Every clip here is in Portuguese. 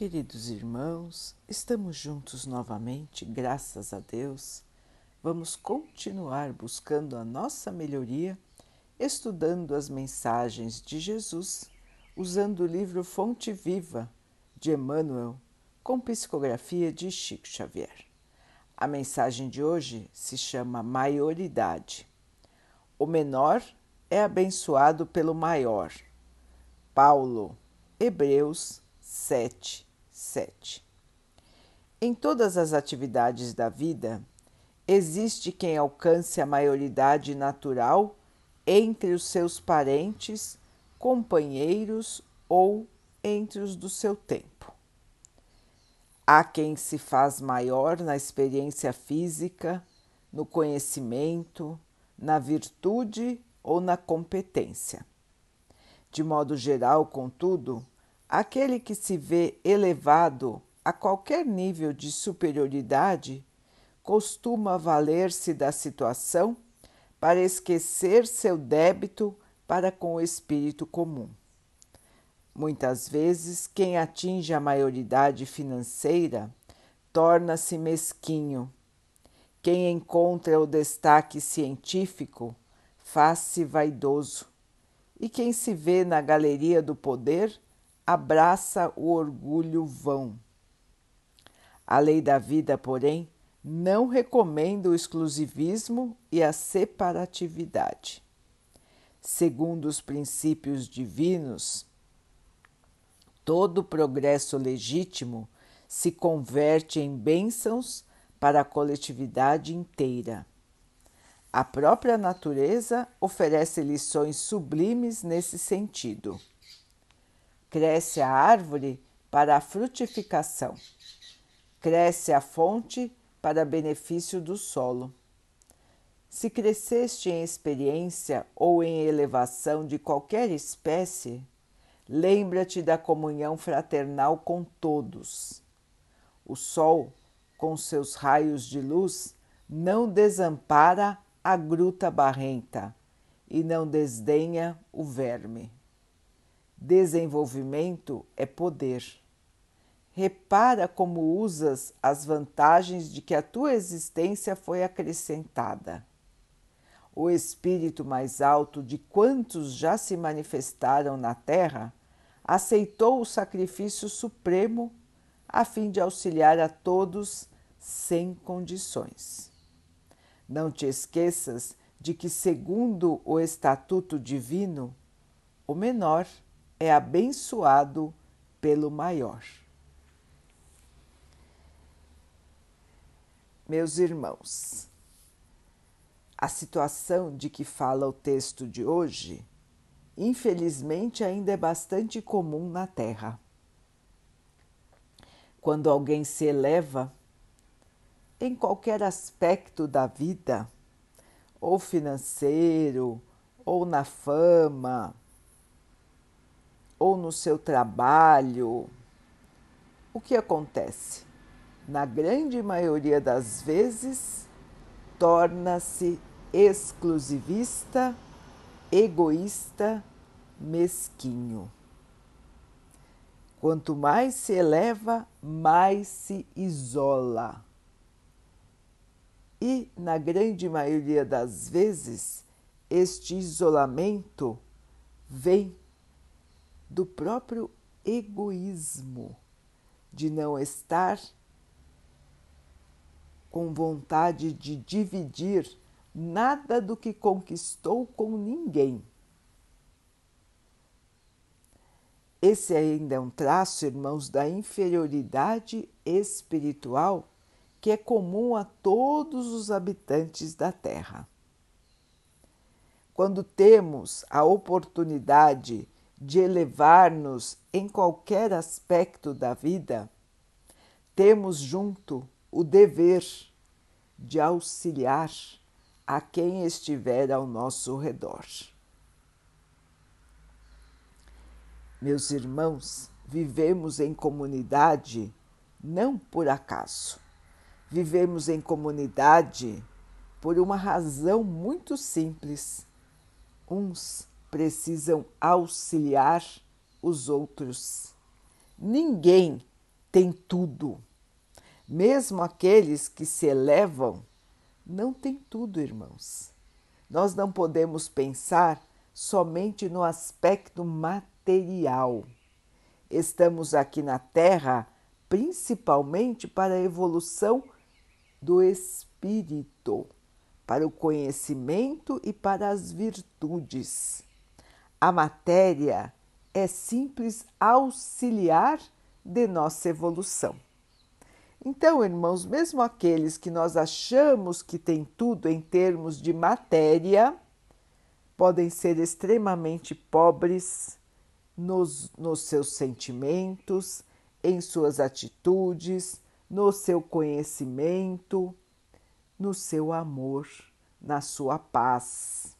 Queridos irmãos, estamos juntos novamente, graças a Deus. Vamos continuar buscando a nossa melhoria, estudando as mensagens de Jesus, usando o livro Fonte Viva de Emmanuel, com psicografia de Chico Xavier. A mensagem de hoje se chama Maioridade. O menor é abençoado pelo maior. Paulo, Hebreus 7, 7. Em todas as atividades da vida, existe quem alcance a maioridade natural entre os seus parentes, companheiros ou entre os do seu tempo. Há quem se faz maior na experiência física, no conhecimento, na virtude ou na competência. De modo geral, contudo, Aquele que se vê elevado a qualquer nível de superioridade costuma valer-se da situação para esquecer seu débito para com o espírito comum. Muitas vezes, quem atinge a maioridade financeira torna-se mesquinho. Quem encontra o destaque científico faz-se vaidoso. E quem se vê na galeria do poder abraça o orgulho vão. A lei da vida, porém, não recomenda o exclusivismo e a separatividade. Segundo os princípios divinos, todo progresso legítimo se converte em bênçãos para a coletividade inteira. A própria natureza oferece lições sublimes nesse sentido. Cresce a árvore para a frutificação. Cresce a fonte para benefício do solo. Se cresceste em experiência ou em elevação de qualquer espécie, lembra-te da comunhão fraternal com todos. O sol, com seus raios de luz, não desampara a gruta barrenta e não desdenha o verme. Desenvolvimento é poder. Repara como usas as vantagens de que a tua existência foi acrescentada. O espírito mais alto de quantos já se manifestaram na Terra aceitou o sacrifício supremo a fim de auxiliar a todos sem condições. Não te esqueças de que, segundo o estatuto divino, o menor é abençoado pelo maior. Meus irmãos, a situação de que fala o texto de hoje, infelizmente, ainda é bastante comum na Terra. Quando alguém se eleva em qualquer aspecto da vida, ou financeiro, ou na fama, ou no seu trabalho, o que acontece? Na grande maioria das vezes, torna-se exclusivista, egoísta, mesquinho. Quanto mais se eleva, mais se isola. E, na grande maioria das vezes, este isolamento vem do próprio egoísmo, de não estar com vontade de dividir nada do que conquistou com ninguém. Esse ainda é um traço, irmãos, da inferioridade espiritual que é comum a todos os habitantes da Terra. Quando temos a oportunidade de elevar-nos em qualquer aspecto da vida, temos junto o dever de auxiliar a quem estiver ao nosso redor. Meus irmãos, vivemos em comunidade não por acaso. Vivemos em comunidade por uma razão muito simples. Uns precisam auxiliar os outros. Ninguém têm tudo. Mesmo aqueles que se elevam não têm tudo, irmãos. Nós não podemos pensar somente no aspecto material. Estamos aqui na Terra principalmente para a evolução do espírito, para o conhecimento e para as virtudes. A matéria é simples auxiliar de nossa evolução. Então, irmãos, mesmo aqueles que nós achamos que têm tudo em termos de matéria, podem ser extremamente pobres nos, nos seus sentimentos, em suas atitudes, no seu conhecimento, no seu amor, na sua paz,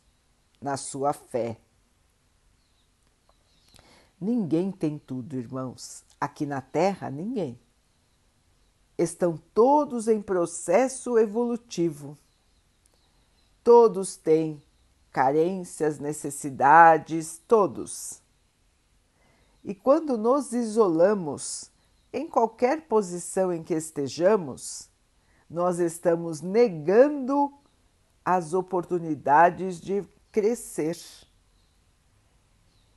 na sua fé. Ninguém tem tudo, irmãos. Aqui na Terra, ninguém. Estão todos em processo evolutivo. Todos têm carências, necessidades, todos. E quando nos isolamos, em qualquer posição em que estejamos, nós estamos negando as oportunidades de crescer.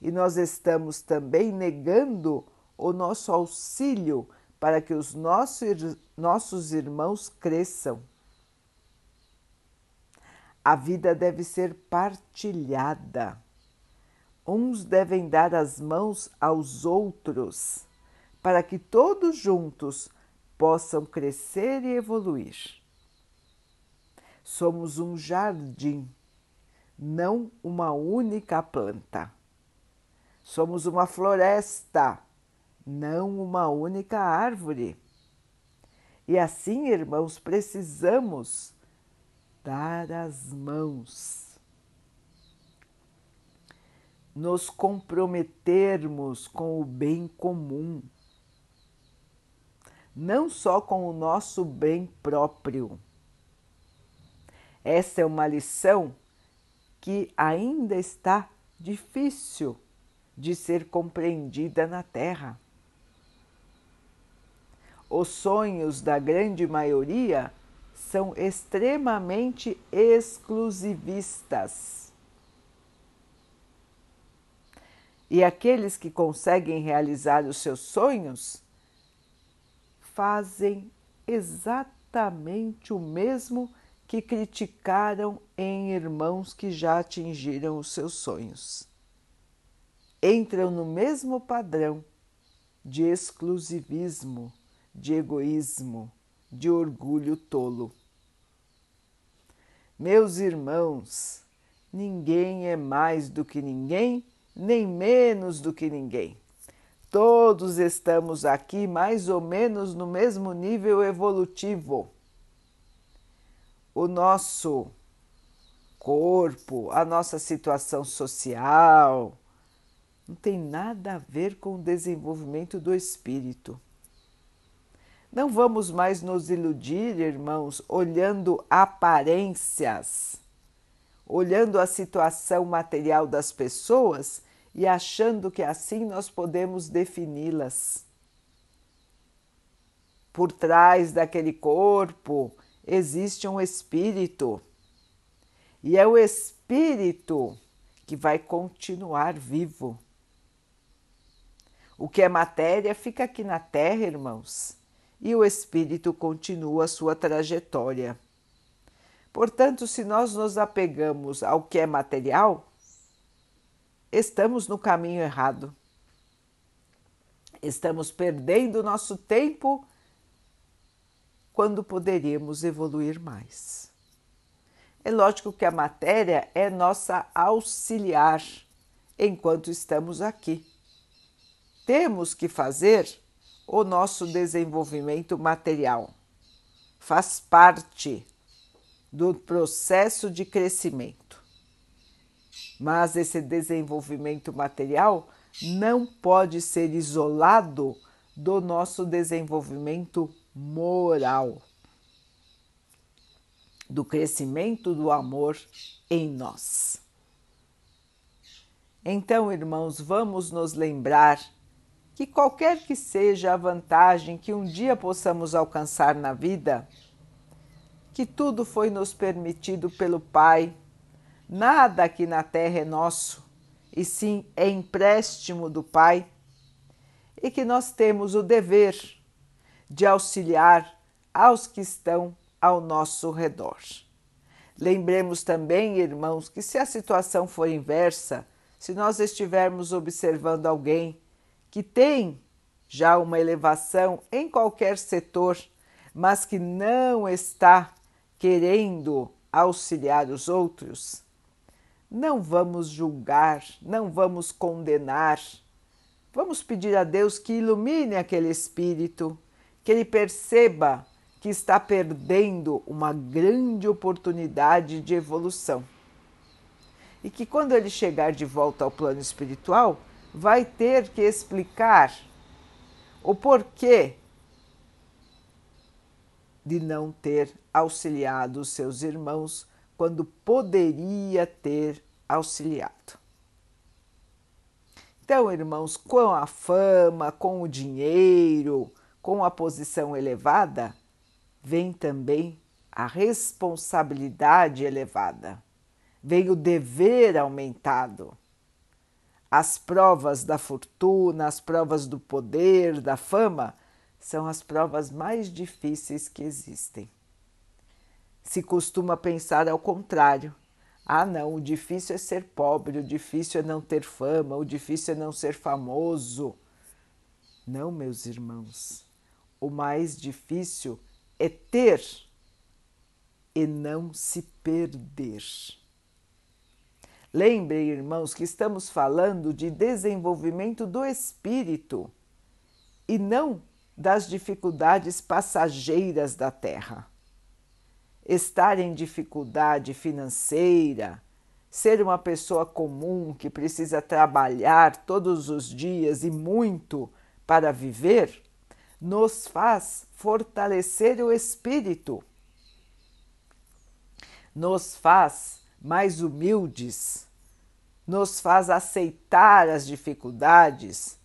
E nós estamos também negando o nosso auxílio para que os nossos, nossos irmãos cresçam. A vida deve ser partilhada. Uns devem dar as mãos aos outros, para que todos juntos possam crescer e evoluir. Somos um jardim, não uma única planta. Somos uma floresta, não uma única árvore. E assim, irmãos, precisamos dar as mãos, nos comprometermos com o bem comum, não só com o nosso bem próprio. Essa é uma lição que ainda está difícil de ser compreendida na Terra. Os sonhos da grande maioria são extremamente exclusivistas. E aqueles que conseguem realizar os seus sonhos fazem exatamente o mesmo que criticaram em irmãos que já atingiram os seus sonhos. Entram no mesmo padrão de exclusivismo, de egoísmo, de orgulho tolo. Meus irmãos, ninguém é mais do que ninguém, nem menos do que ninguém. Todos estamos aqui mais ou menos no mesmo nível evolutivo. O nosso corpo, a nossa situação social, não tem nada a ver com o desenvolvimento do espírito. Não vamos mais nos iludir, irmãos, olhando aparências, olhando a situação material das pessoas e achando que assim nós podemos defini-las. Por trás daquele corpo existe um espírito, e é o espírito que vai continuar vivo. O que é matéria fica aqui na terra, irmãos e o espírito continua a sua trajetória. Portanto, se nós nos apegamos ao que é material, estamos no caminho errado. Estamos perdendo nosso tempo quando poderíamos evoluir mais. É lógico que a matéria é nossa auxiliar enquanto estamos aqui. Temos que fazer o nosso desenvolvimento material. Faz parte do processo de crescimento. Mas esse desenvolvimento material não pode ser isolado do nosso desenvolvimento moral, do crescimento do amor em nós. Então, irmãos, vamos nos lembrar que qualquer que seja a vantagem que um dia possamos alcançar na vida, que tudo foi nos permitido pelo Pai, nada aqui na terra é nosso, e sim é empréstimo do Pai, e que nós temos o dever de auxiliar aos que estão ao nosso redor. Lembremos também, irmãos, que se a situação for inversa, se nós estivermos observando alguém que tem já uma elevação em qualquer setor, mas que não está querendo auxiliar os outros, não vamos julgar, não vamos condenar. Vamos pedir a Deus que ilumine aquele espírito, que ele perceba que está perdendo uma grande oportunidade de evolução. E que quando ele chegar de volta ao plano espiritual, vai ter que explicar o porquê de não ter auxiliado seus irmãos quando poderia ter auxiliado. Então, irmãos, com a fama, com o dinheiro, com a posição elevada, vem também a responsabilidade elevada, vem o dever aumentado as provas da fortuna, as provas do poder, da fama, são as provas mais difíceis que existem. Se costuma pensar ao contrário. Ah, não, o difícil é ser pobre, o difícil é não ter fama, o difícil é não ser famoso. Não, meus irmãos, o mais difícil é ter e não se perder. Lembrem, irmãos, que estamos falando de desenvolvimento do espírito e não das dificuldades passageiras da Terra. Estar em dificuldade financeira, ser uma pessoa comum que precisa trabalhar todos os dias e muito para viver, nos faz fortalecer o espírito, nos faz mais humildes, nos faz aceitar as dificuldades,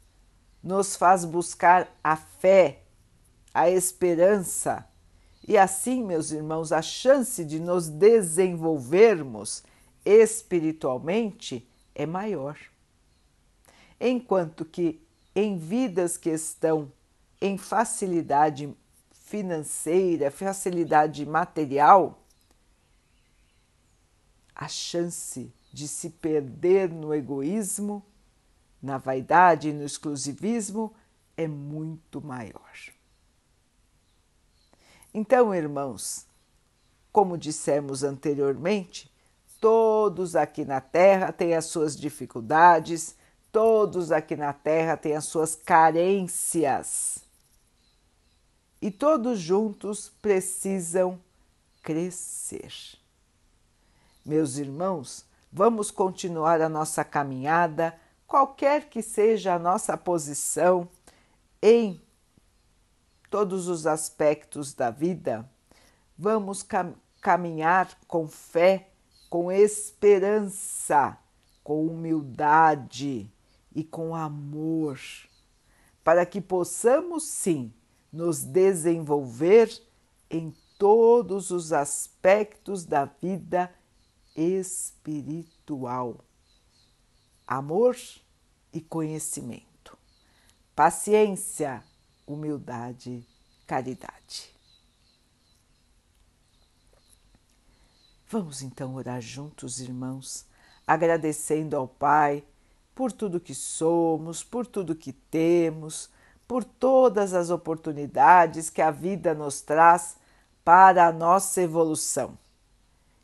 nos faz buscar a fé, a esperança. E assim, meus irmãos, a chance de nos desenvolvermos espiritualmente é maior. Enquanto que em vidas que estão em facilidade financeira, facilidade material, a chance de se perder no egoísmo, na vaidade e no exclusivismo é muito maior. Então, irmãos, como dissemos anteriormente, todos aqui na Terra têm as suas dificuldades, todos aqui na Terra têm as suas carências. E todos juntos precisam crescer. Meus irmãos, vamos continuar a nossa caminhada, qualquer que seja a nossa posição em todos os aspectos da vida, vamos cam caminhar com fé, com esperança, com humildade e com amor, para que possamos sim nos desenvolver em todos os aspectos da vida espiritual. Amor e conhecimento. Paciência, humildade, caridade. Vamos então orar juntos, irmãos, agradecendo ao Pai por tudo que somos, por tudo que temos, por todas as oportunidades que a vida nos traz para a nossa evolução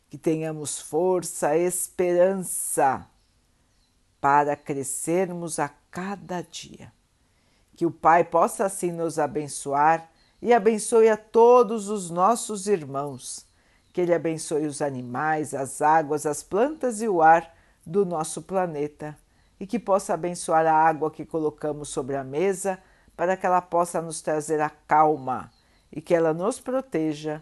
que tenhamos força, esperança para crescermos a cada dia. Que o Pai possa assim nos abençoar e abençoe a todos os nossos irmãos. Que Ele abençoe os animais, as águas, as plantas e o ar do nosso planeta e que possa abençoar a água que colocamos sobre a mesa para que ela possa nos trazer a calma e que ela nos proteja